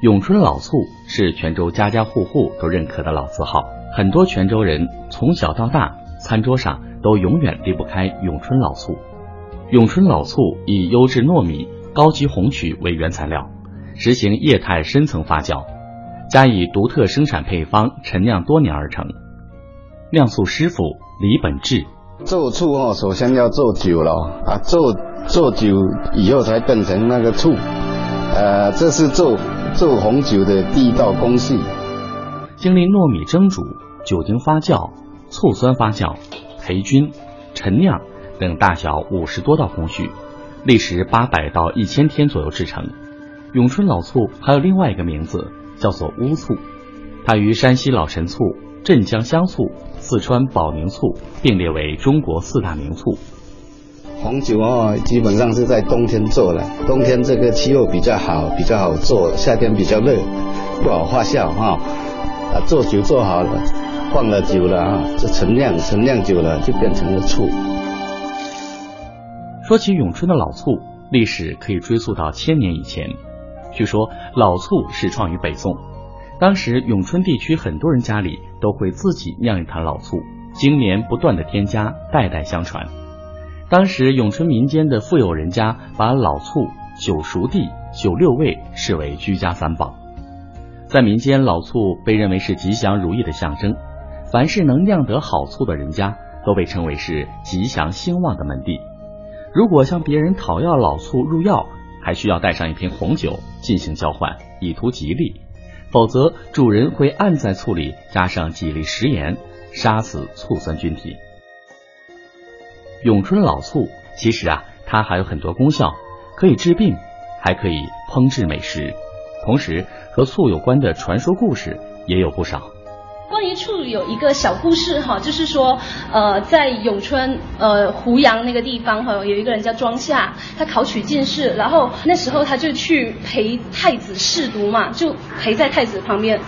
永春老醋是泉州家家户户都认可的老字号，很多泉州人从小到大，餐桌上都永远离不开永春老醋。永春老醋以优质糯米、高级红曲为原材料，实行液态深层发酵，加以独特生产配方陈酿多年而成。酿醋师傅李本志，做醋哦，首先要做酒了啊，做做酒以后才变成那个醋，呃，这是做。做红酒的第一道工序，经历糯米蒸煮、酒精发酵、醋酸发酵、培菌、陈酿等大小五十多道工序，历时八百到一千天左右制成。永春老醋还有另外一个名字，叫做乌醋，它与山西老陈醋、镇江香醋、四川保宁醋并列为中国四大名醋。红酒哦，基本上是在冬天做的。冬天这个气候比较好，比较好做；夏天比较热，不好发酵哈。啊，做酒做好了，放了酒了啊，这陈酿，陈酿久了就变成了醋。说起永春的老醋，历史可以追溯到千年以前。据说老醋始创于北宋，当时永春地区很多人家里都会自己酿一坛老醋，经年不断的添加，代代相传。当时永春民间的富有人家把老醋九熟地、九六味视为居家三宝，在民间老醋被认为是吉祥如意的象征，凡是能酿得好醋的人家都被称为是吉祥兴旺的门第。如果向别人讨要老醋入药，还需要带上一瓶红酒进行交换，以图吉利，否则主人会按在醋里加上几粒食盐，杀死醋酸菌体。永春老醋其实啊，它还有很多功效，可以治病，还可以烹制美食。同时，和醋有关的传说故事也有不少。关于醋有一个小故事哈，就是说，呃，在永春呃湖阳那个地方哈，有一个人叫庄夏，他考取进士，然后那时候他就去陪太子侍读嘛，就陪在太子旁边。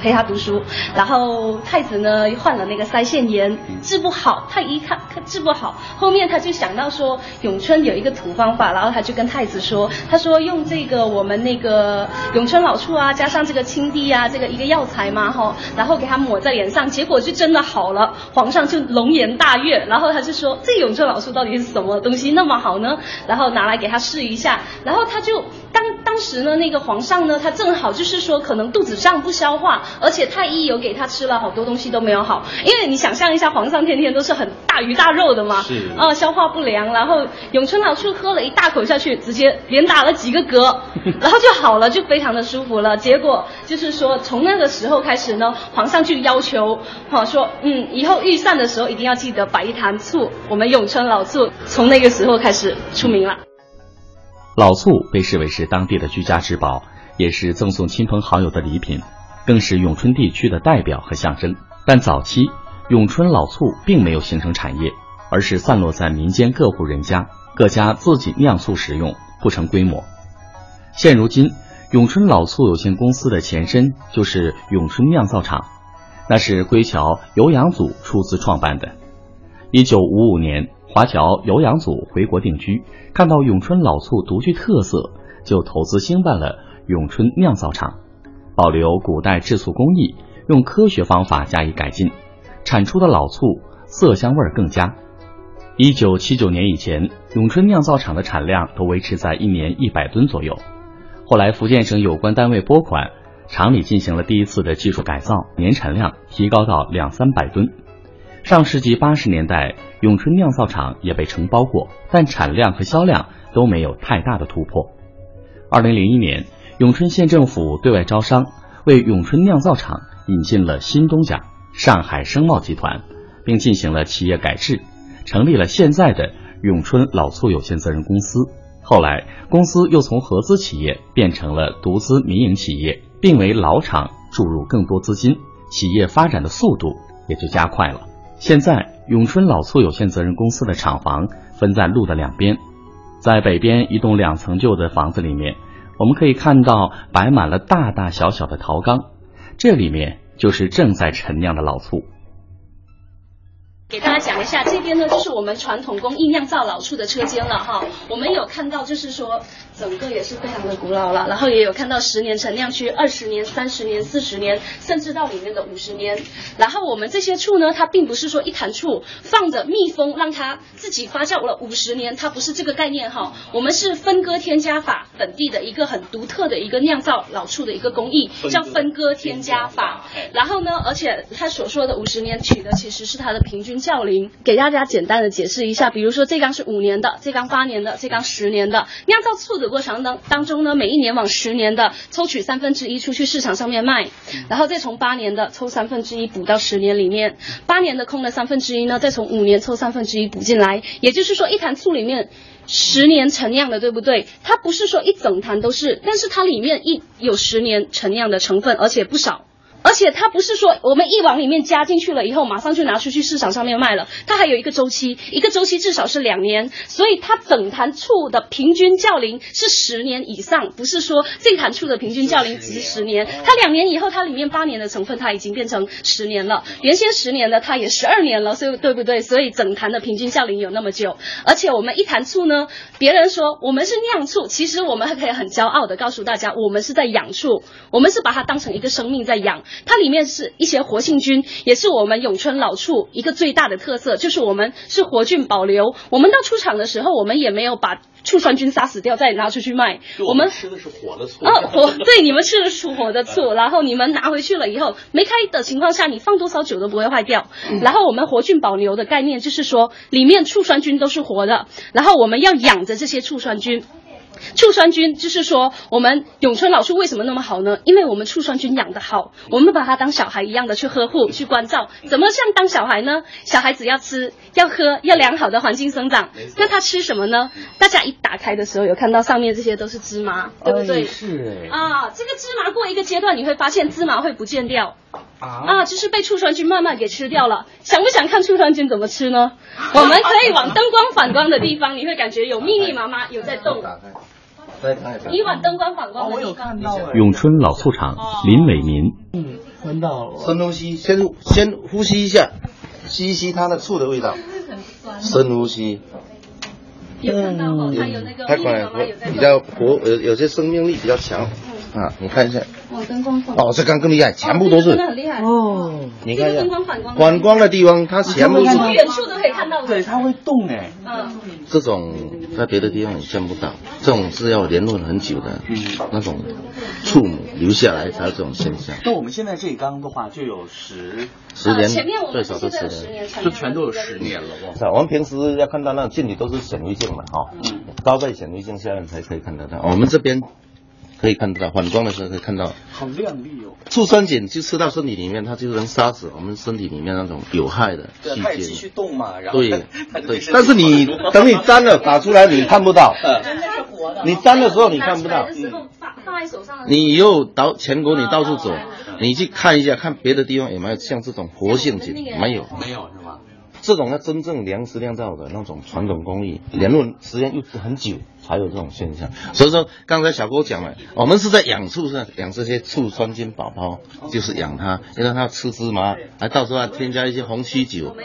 陪他读书，然后太子呢患了那个腮腺炎，治不好。他一看他治不好，后面他就想到说咏春有一个土方法，然后他就跟太子说，他说用这个我们那个咏春老醋啊，加上这个青地啊，这个一个药材嘛哈，然后给他抹在脸上，结果就真的好了。皇上就龙颜大悦，然后他就说这咏春老醋到底是什么东西那么好呢？然后拿来给他试一下，然后他就当当时呢那个皇上呢，他正好就是说可能肚子胀不消化。而且太医有给他吃了好多东西都没有好，因为你想象一下，皇上天天都是很大鱼大肉的嘛，是啊，消化不良。然后永春老醋喝了一大口下去，直接连打了几个嗝，然后就好了，就非常的舒服了。结果就是说，从那个时候开始呢，皇上就要求，哈说，嗯，以后御膳的时候一定要记得摆一坛醋，我们永春老醋从那个时候开始出名了。老醋被视为是当地的居家之宝，也是赠送亲朋好友的礼品。更是永春地区的代表和象征，但早期永春老醋并没有形成产业，而是散落在民间各户人家，各家自己酿醋使用，不成规模。现如今，永春老醋有限公司的前身就是永春酿造厂，那是归侨尤阳祖出资创办的。一九五五年，华侨尤阳祖回国定居，看到永春老醋独具特色，就投资兴办了永春酿造厂。保留古代制醋工艺，用科学方法加以改进，产出的老醋色香味更佳。一九七九年以前，永春酿造厂的产量都维持在一年一百吨左右。后来福建省有关单位拨款，厂里进行了第一次的技术改造，年产量提高到两三百吨。上世纪八十年代，永春酿造厂也被承包过，但产量和销量都没有太大的突破。二零零一年。永春县政府对外招商，为永春酿造厂引进了新东家上海生茂集团，并进行了企业改制，成立了现在的永春老醋有限责任公司。后来，公司又从合资企业变成了独资民营企业，并为老厂注入更多资金，企业发展的速度也就加快了。现在，永春老醋有限责任公司的厂房分在路的两边，在北边一栋两层旧的房子里面。我们可以看到摆满了大大小小的陶缸，这里面就是正在陈酿的老醋。给大家讲一下，这边呢就是我们传统工艺酿造老醋的车间了哈。我们有看到，就是说。整个也是非常的古老了，然后也有看到十年陈酿区、二十年、三十年、四十年，甚至到里面的五十年。然后我们这些醋呢，它并不是说一坛醋放着密封让它自己发酵了五十年，它不是这个概念哈。我们是分割添加法，本地的一个很独特的一个酿造老醋的一个工艺，叫分割添加法。然后呢，而且他所说的五十年取的其实是它的平均窖龄，给大家简单的解释一下，比如说这缸是五年的，这缸八年的，这缸十年的，酿造醋的过程当当中呢，每一年往十年的抽取三分之一出去市场上面卖，然后再从八年的抽三分之一补到十年里面，八年的空了三分之一呢，再从五年抽三分之一补进来，也就是说一坛醋里面十年陈酿的，对不对？它不是说一整坛都是，但是它里面一有十年陈酿的成分，而且不少。而且它不是说我们一往里面加进去了以后，马上就拿出去市场上面卖了，它还有一个周期，一个周期至少是两年，所以它整坛醋的平均窖龄是十年以上，不是说这坛醋的平均窖龄只是十年，它两年以后它里面八年的成分它已经变成十年了，原先十年的它也十二年了，所以对不对？所以整坛的平均窖龄有那么久，而且我们一坛醋呢，别人说我们是酿醋，其实我们还可以很骄傲的告诉大家，我们是在养醋，我们是把它当成一个生命在养。它里面是一些活性菌，也是我们永春老醋一个最大的特色，就是我们是活菌保留。我们到出厂的时候，我们也没有把醋酸菌杀死掉再拿出去卖。我们吃的是活的醋。哦，活对，你们吃的是活的醋，然后你们拿回去了以后，没开的情况下，你放多少酒都不会坏掉。然后我们活菌保留的概念就是说，里面醋酸菌都是活的，然后我们要养着这些醋酸菌。醋酸菌就是说，我们永春老树为什么那么好呢？因为我们醋酸菌养得好，我们把它当小孩一样的去呵护、去关照。怎么像当小孩呢？小孩子要吃、要喝、要良好的环境生长。那他吃什么呢？大家一打开的时候，有看到上面这些都是芝麻，对不对？是哎。啊，这个芝麻过一个阶段，你会发现芝麻会不见掉。啊。啊，就是被醋酸菌慢慢给吃掉了。想不想看醋酸菌怎么吃呢？我们可以往灯光反光的地方，你会感觉有密密麻麻有在动。一碗灯光反光，我有看到。永春老醋厂，林伟民。嗯，闻到了。深呼吸，先先呼吸一下，吸一吸它的醋的味道。深呼吸。嗯，太快了，比较活，有有些生命力比较强。啊，你看一下。哦，灯光反。哦，这缸更厉害，全部都是。真的很厉害。哦。你看一下。灯光反光。反光的地方，它全部是。从远处都可以看到。对，它会动哎。嗯。这种在别的地方也见不到，这种是要联络很久的，嗯，那种触母留下来才有这种现象。那我们现在这一缸的话，就有十十年，最少都十年，就全都有十年了。是啊，我们平时要看到那镜里都是显微镜嘛，哈，高倍显微镜下面才可以看得到。我们这边。可以看到反光的时候可以看到，好亮丽哦。醋酸碱就吃到身体里面，它就能杀死我们身体里面那种有害的细菌。继续动嘛，然后对 对。但是你等你粘了打出来，你看不到。你粘的时候你看不到。你以后到全国你到处走，你去看一下，看别的地方有没有像这种活性碱？没有，没有是吧？这种要真正粮食酿造的那种传统工艺，联络时间又很久。才有这种现象，所以说刚才小郭讲了，我们是在养醋，是养这些醋酸菌宝宝，就是养它，因为它吃芝麻，还到时候还添加一些红曲酒，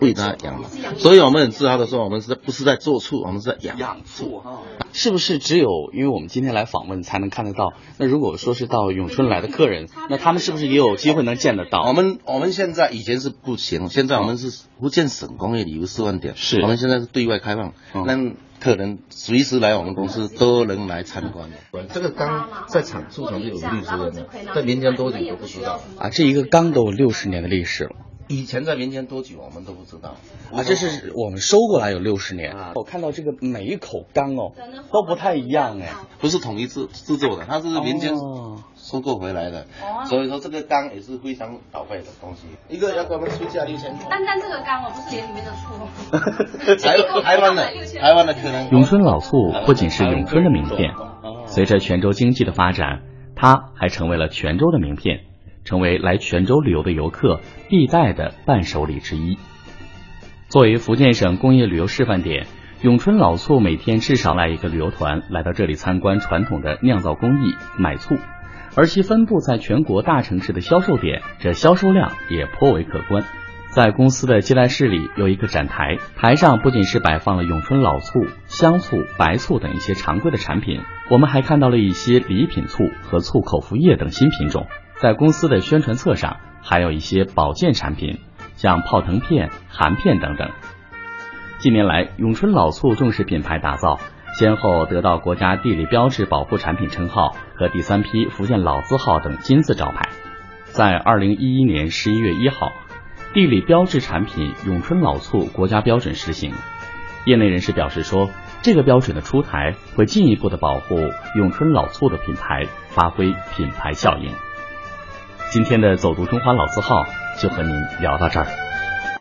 喂它养嘛。所以我们很自豪的说，我们是不是在做醋，我们是在养养醋哈。是不是只有因为我们今天来访问才能看得到？那如果说是到永春来的客人，那他们是不是也有机会能见得到？我们我们现在以前是不行，现在我们是福建省工业旅游示范点，是我们现在是对外开放，那。客人随时来我们公司都能来参观的。这个缸在厂出厂就有历史了，在民间多久都不知道啊。这一个缸都有六十年的历史了。以前在民间多久我们都不知道啊。这是我们收过来有六十年。我看到这个每一口缸哦都不太一样哎，不是统一制制作的，它是民间。收购回来的，所以说这个缸也是非常宝贵的东西。一个要给我们出价六千。单单这个缸我，不是连里面的醋。台 台湾的台湾的可能。永春老醋不仅是永春的名片，随着泉州经济的发展，它还成为了泉州的名片，成为来泉州旅游的游客必带的伴手礼之一。作为福建省工业旅游示范点，永春老醋每天至少来一个旅游团来到这里参观传统的酿造工艺，买醋。而其分布在全国大城市的销售点，这销售量也颇为可观。在公司的接待室里有一个展台，台上不仅是摆放了永春老醋、香醋、白醋等一些常规的产品，我们还看到了一些礼品醋和醋口服液等新品种，在公司的宣传册上还有一些保健产品，像泡腾片、含片等等。近年来，永春老醋重视品牌打造，先后得到国家地理标志保护产品称号和第三批福建老字号等金字招牌。在二零一一年十一月一号，地理标志产品永春老醋国家标准实行。业内人士表示说。这个标准的出台，会进一步的保护永春老醋的品牌，发挥品牌效应。今天的走读中华老字号就和您聊到这儿。